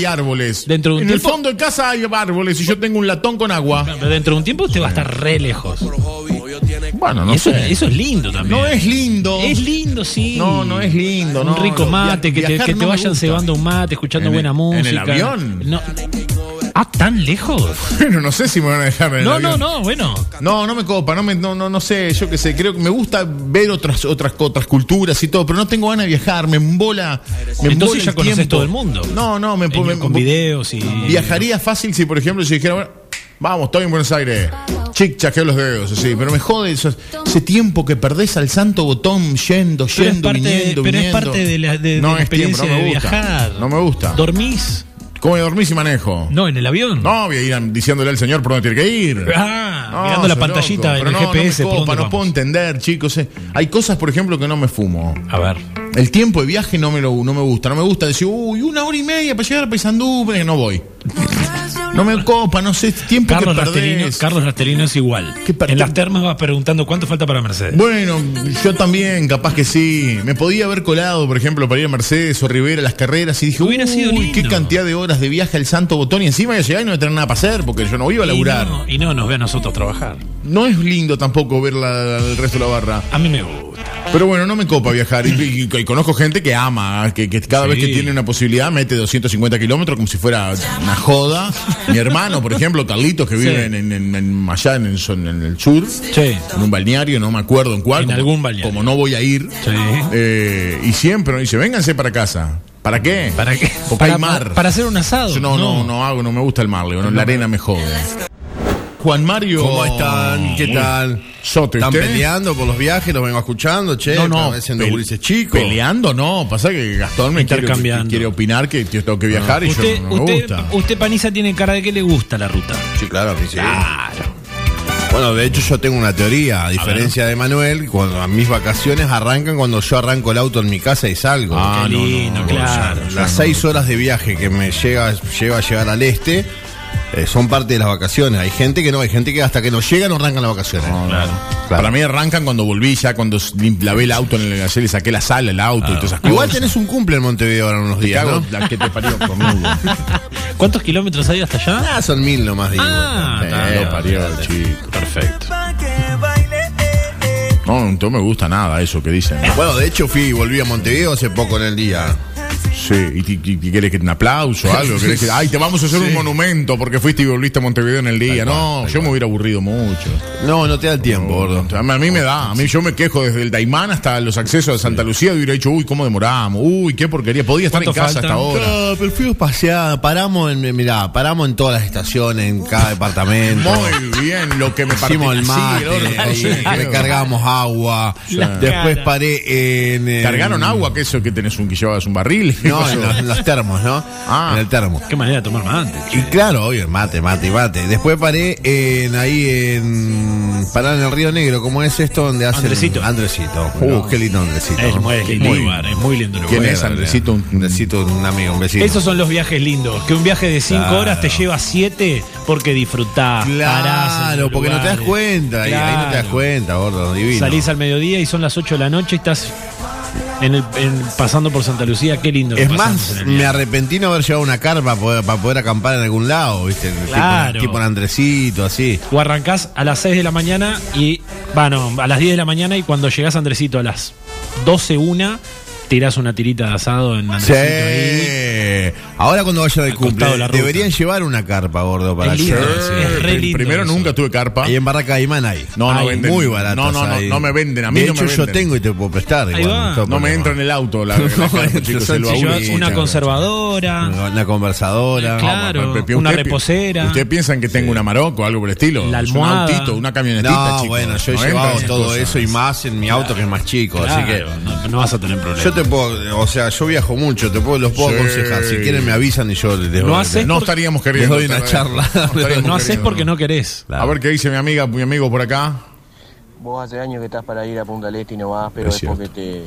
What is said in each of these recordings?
hay árboles. Dentro de un en el fondo de casa hay árboles y yo tengo un latón con agua. Pero dentro de un tiempo usted va a estar re lejos. Bueno, no eso, sé. eso es lindo también. No es lindo. Es lindo, sí. No, no es lindo, Un no, rico no. mate, que te, que vayan cebando un mate, escuchando ¿En buena el- música. en el avión? No. Ah, tan lejos. Bueno, no sé si me van a dejar en el No, no, avión. no, bueno. No, no me copa, no, me, no, no, no sé, yo qué sé, creo que me gusta ver otras, otras, otras culturas y todo, pero no tengo ganas de viajar, me embola. Me Entonces embola ya el conoces tiempo. todo el mundo. No, no, me, me- con me- videos y. Viajaría fácil si, por ejemplo, si dijera, bueno, vamos, estoy en Buenos Aires, chic, chaqueo los dedos, así, pero me jode eso, ese tiempo que perdés al santo botón yendo, Pero es yendo, parte, viniendo, pero es viniendo. parte de la, de, de no la es tiempo, experiencia no me de gusta. viajar. No me gusta. ¿Dormís? ¿Cómo dormís y manejo? No, en el avión. No, voy a ir diciéndole al señor por dónde tiene que ir. Ah, No, mirando la pantallita loco, en el no, GPS. No, me copa, no puedo entender, chicos. eh. Hay cosas, por ejemplo, que no me fumo. A ver. El tiempo de viaje no me, lo, no me gusta. No me gusta decir, uy, una hora y media para llegar a Paysandú, pero no voy. No me copa, no sé, tiempo Carlos que Rasterino. Carlos Rasterino es igual. ¿Qué per- En las termas vas preguntando cuánto falta para Mercedes. Bueno, yo también, capaz que sí. Me podía haber colado, por ejemplo, para ir a Mercedes o Rivera a las carreras y dije, Hubiera uy, sido lindo. qué cantidad de horas de viaje al Santo Botón y encima iba a llegar y no iba a tener nada para hacer porque yo no iba a y, laburar. no, y no nos ve a nosotros trabajar. No es lindo tampoco ver la- el resto de la barra. A mí me gusta. Pero bueno, no me copa viajar. Y, y- y conozco gente que ama, que, que cada Sí. vez que tiene una posibilidad mete 250 kilómetros como si fuera una joda. Mi hermano, por ejemplo, Carlitos, que vive Sí. en, en- en- allá en el, en el sur, Sí. en un balneario, no me acuerdo en cuál. En como- algún balneario. Como no voy a ir. Eh, y siempre nos dice, vénganse para casa. ¿Para qué? ¿Para qué? Porque para, hay mar. Para hacer un asado. Yo no, no, no hago, no me gusta el mar, no, la arena me jode. Juan Mario. ¿Cómo están? ¿Qué tal? Sote, ¿Están ¿usted? peleando por los viajes? ¿Los vengo escuchando? Che, No, no. pel- gurises chicos. Peleando, no. Pasa que Gastón me quiere, quiere opinar que yo tengo que viajar y Usted, yo no me usted, gusta. usted, Paniza, tiene cara de que le gusta la ruta. Sí, claro sí. Bueno, de hecho yo tengo una teoría, a diferencia de Manuel, cuando mis vacaciones arrancan cuando yo arranco el auto en mi casa y salgo. Ah, no, no, lindo, no, claro. Las seis horas de viaje que me llega, lleva a llegar al este eh, son parte de las vacaciones. Hay gente que no, hay gente que hasta que no llega no arrancan las vacaciones. Claro. Para mí arrancan cuando volví ya, cuando lavé el auto, en el, ayer le saqué la sala, el auto y todas esas cosas. Igual tenés un cumple en Montevideo ahora en unos días, ¿no? la que te parió conmigo. ¿Cuántos kilómetros hay hasta allá? Ah, son mil nomás, digo. Ah, Eh, lo parió, chico. Perfecto. No, no me gusta nada eso que dicen. Bueno, de hecho fui y volví a Montevideo hace poco en el día. Sí, y, ti- y- y querés que un aplauso o algo, querés que, ay, te vamos a hacer un monumento porque fuiste y volviste a Montevideo en el día. No, yo me hubiera aburrido mucho. No, no te da el tiempo, gordo. A mí- a mí me da, a mí yo me quejo desde el Daimán hasta los accesos de Santa Lucía y hubiera dicho, uy, cómo demoramos, uy, qué porquería, podía estar en ¿Cuánto casa hasta ahora. No, pero fuimos paramos en, mirá, paramos en todas las estaciones, en cada departamento. Muy bien, lo que me Hicimos el mate, Sí, el ahí, sí, recargamos agua, La después cara. paré en... en- ¿Cargaron agua? que eso que tenés un que llevabas un barril? ¿Qué No, en los, en los termos, ¿no? Ah. En el termo. Qué manera de tomar mate. Y claro, obvio, mate, mate, mate. Después paré en ahí en. Pará en el Río Negro, ¿cómo es esto? Donde hacen. Andresito. Andresito. Uh, qué lindo Andresito. Es muy lindo Muy- lugar, es muy lindo lugar. ¿Quién es. Andresito? Un- Andresito, un amigo, un vecino. Esos son los viajes lindos. Que un viaje de 5 Claro. horas te lleva 7 porque disfrutás. parás en Claro, porque no te das cuenta. ahí- Ahí no te das Claro. cuenta, gordo, divino. Salís al mediodía y son las 8 de la noche y estás en el, en- pasando por Santa Lucía. Qué lindo. Es más, me arrepentí no haber llevado una carpa para poder, para poder acampar en algún lado, ¿viste? Tipo- Claro. Tipo, en Andresito, así. O arrancás a las 6 de la mañana y. Bueno, a las 10 de la mañana y cuando llegás a Andresito a las 12, una, tirás una tirita de asado en Sí. Andresito ahí. Ahora cuando vayan al Al costado cumple, de la ruta. deberían llevar una carpa, gordo, para Es lindo, hacer. es re lindo Primero eso. nunca tuve carpa. Ahí en Barraca Aymán hay. No, no Hay venden. Muy baratas No, no, no, hay. no me venden, a mí De no hecho, me yo venden. tengo y te puedo prestar. Ahí igual, va. tengo No me entra en el auto la, la carpa, entonces chicos, el sí, baúl. Llevas Sí, una conservadora. Una conversadora. Claro. Una usted pi- reposera. ¿Ustedes piensan que tengo una Maroco o algo por el estilo? La Es almohada. Un autito, una camionetita, No, chicos. bueno, yo he No llevado esas todo cosas. eso y más en mi auto que es más chico, así que Claro, no, no vas a tener problema. yo te puedo, o sea, yo viajo mucho, te puedo, los puedo Sí. aconsejar. Si quieren me avisan y yo les No doy- haces No estaríamos les queriendo. doy una charla. no haces porque no querés. Claro. A ver qué dice mi amiga, mi amigo por acá. Vos hace años que estás para ir a Punta del Este y no vas, pero Es porque te,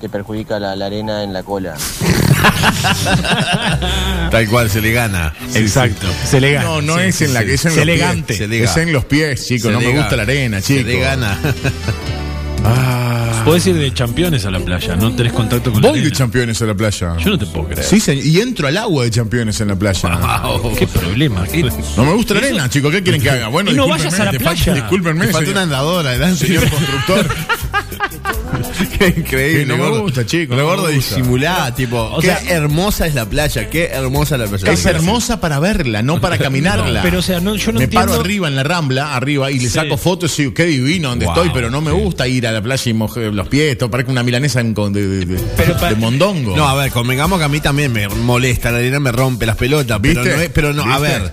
te perjudica la, la arena en la cola. Tal cual se le gana. Exacto. Se le gana. No, no Sí, es sí, en la sí. que es en los elegante. pies. Se le Es en los pies, chicos. Se No me gusta la arena, Se chicos. le gana. Ah. Podés ir de campeones a la playa, no tenés contacto con la Voy de campeones a la playa. Yo no te puedo creer. Sí, señor, y entro al agua de campeones en la playa. Qué problema. qué- No me gusta la arena, chicos. ¿Qué quieren que haga? Bueno, Y no discúlpenme, vayas a la playa. Discúlpenme, Me falta una andadora, ¿verdad? señor constructor. Qué increíble. No me gusta, chico, Lo no me gordo gusta. disimulá, tipo. O qué sea- hermosa es la playa, qué hermosa es la playa. Es hermosa para verla, no para caminarla. pero, o sea, no- yo no me entiendo- paro arriba en la rambla, arriba, y le Sí. saco fotos y digo, qué divino donde Wow, estoy, pero no me gusta ir a la playa y mojar los pies, todo parece una milanesa en- con- de, de- de- Pero pa- de mondongo. No, a ver, convengamos que a mí también me molesta, la arena me rompe las pelotas, pero ¿Viste? no, es- pero no, a ver.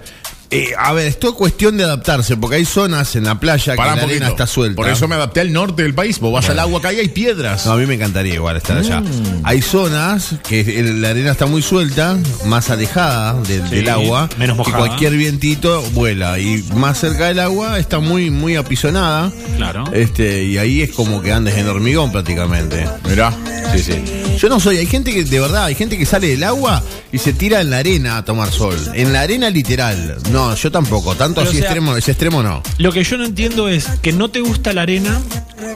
Eh, a ver, es todo cuestión de adaptarse, porque hay zonas en la playa Pará que la arena poquito. está suelta. Por eso me adapté al norte del país. Vos vas al agua acá y hay piedras. No, a mí me encantaría igual estar allá. Mm. Hay zonas que el- la arena está muy suelta, más alejada del- agua, menos que mojada. cualquier vientito vuela y más cerca del agua está muy muy apisonada. Claro. Este, y ahí es como que andes en hormigón prácticamente. Mirá. Sí, sí. Yo no soy, hay gente que, de verdad, hay gente que sale del agua y se tira en la arena a tomar sol. En la arena literal. No, yo tampoco. Tanto Pero, así o sea- extremo, ese extremo no. Lo que yo no entiendo es que no te gusta la arena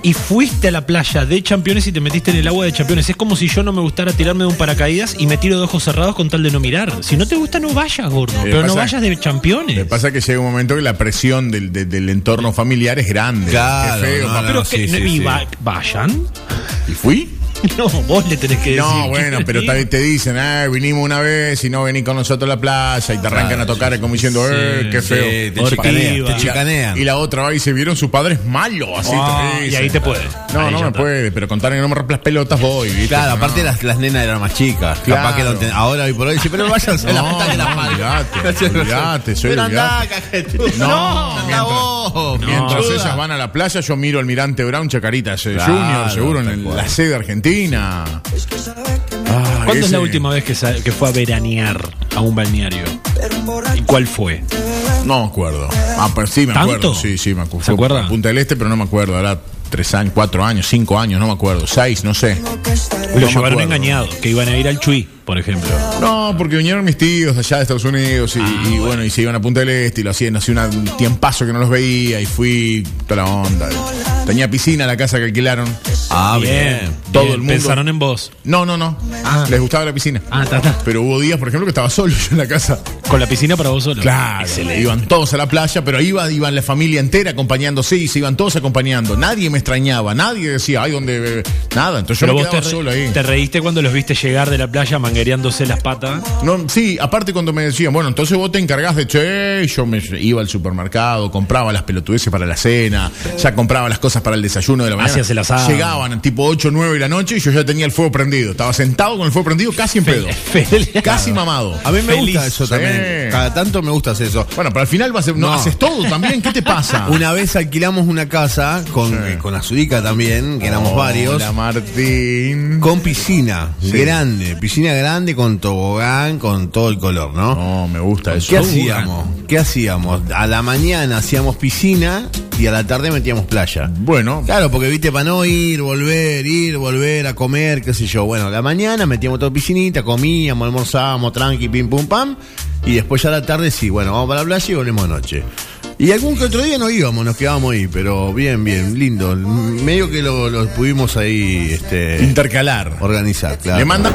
y fuiste a la playa de campeones y te metiste en el agua de campeones. Es como si yo no me gustara tirarme de un paracaídas y me tiro de ojos cerrados con tal de no mirar. Si no te gusta, no vayas, gordo. Eh, Pero no vayas de Me campeones. pasa que llega un momento que la presión del, de- del entorno familiar es grande. Claro, Qué feo, no, papá. no, Pero sí, que, sí, y sí. va- vayan. ¿Y fui? No, vos le tenés que decir. No, bueno, pero también te dicen, ah, vinimos una vez y no venís con nosotros a la playa y te arrancan a tocar como diciendo, eh, qué feo. Sí, te chicanean, te Y la- chicanean. Y la otra va y se vieron sus padres malos, así Ah, te y dicen. ahí te puede. No, Ahí no me está. puede, pero contar que no me rompe las pelotas voy, ¿viste? Claro, No. aparte las, las nenas eran más chicas. Claro. Capaz que ahora hoy por hoy dice, pero váyanse a la No, puta que la no, parió. olvidate, olvidate, soy Pero andá, olvidate. cajetudo. No, mientras- ellas van a la playa, yo miro Almirante Brown, Chacarita eh, Claro, Junior, seguro, en cual. la sede argentina. Ah, ¿Cuándo es la última vez que, fue a veranear a un balneario? ¿Y cuál fue? No me acuerdo. Ah, pero sí me ¿Tanto? acuerdo. Sí, sí, me acuerdo. ¿Se acuerda? a Punta del Este, pero no me acuerdo. Era tres años, cuatro años, cinco años, no me acuerdo. Seis, no sé. Lo No llevaron engañado, que iban a ir al Chuy, por ejemplo. No, porque vinieron mis tíos allá de Estados Unidos y, Ah, y bueno, y se iban a Punta del Este y lo hacían, hacía un tiempazo que no los veía y fui toda la onda. Tenía piscina la casa que alquilaron. Ah, bien. Todo Bien, el mundo. Pensaron en vos. No, no, no. Les gustaba la piscina. Ah, ta, ta. Pero hubo días, por ejemplo, que estaba solo yo en la casa. Con la piscina para vos solo. Claro, iban todos a la playa, pero iba, iban la familia entera acompañándose y se iban todos acompañando. Nadie me extrañaba, nadie decía, ay, ¿dónde? eh?". Nada, entonces yo me vos quedaba te, solo ahí. te reíste cuando los viste llegar de la playa manguereándose las patas. No, sí, aparte cuando me decían, bueno, entonces vos te encargás de, che, yo me iba al supermercado, compraba las pelotudeces para la cena, ya compraba las cosas para el desayuno de la mañana. Hacías el asado. Llegaban tipo 8 o 9 de la noche y yo ya tenía el fuego prendido. Estaba sentado con el fuego prendido casi en pedo. Feliz. Casi mamado. A mí me Feliz. gusta eso Sí. también. Cada tanto me gusta hacer eso. Bueno, pero al final vas a, no, No. haces todo también. ¿Qué te pasa? Una vez alquilamos una casa con, Sí. eh, con Azudica también, que éramos varios. Martín. Con piscina grande, piscina grande con tobogán, con todo el color, ¿no? No, me gusta eso. ¿Qué hacíamos? ¿Qué hacíamos? A la mañana hacíamos piscina y a la tarde metíamos playa. Bueno, Claro, porque viste, para no ir, volver, ir, volver a comer, qué sé yo. Bueno, a la mañana metíamos todo piscinita, comíamos, almorzábamos, tranqui, pim, pum, pam. Y después ya a la tarde sí, bueno, vamos para la playa y volvemos anoche. Y algún que otro día no íbamos, nos quedábamos ahí, pero bien, bien, lindo. Medio que lo, lo pudimos ahí este, intercalar. organizar, claro. Le manda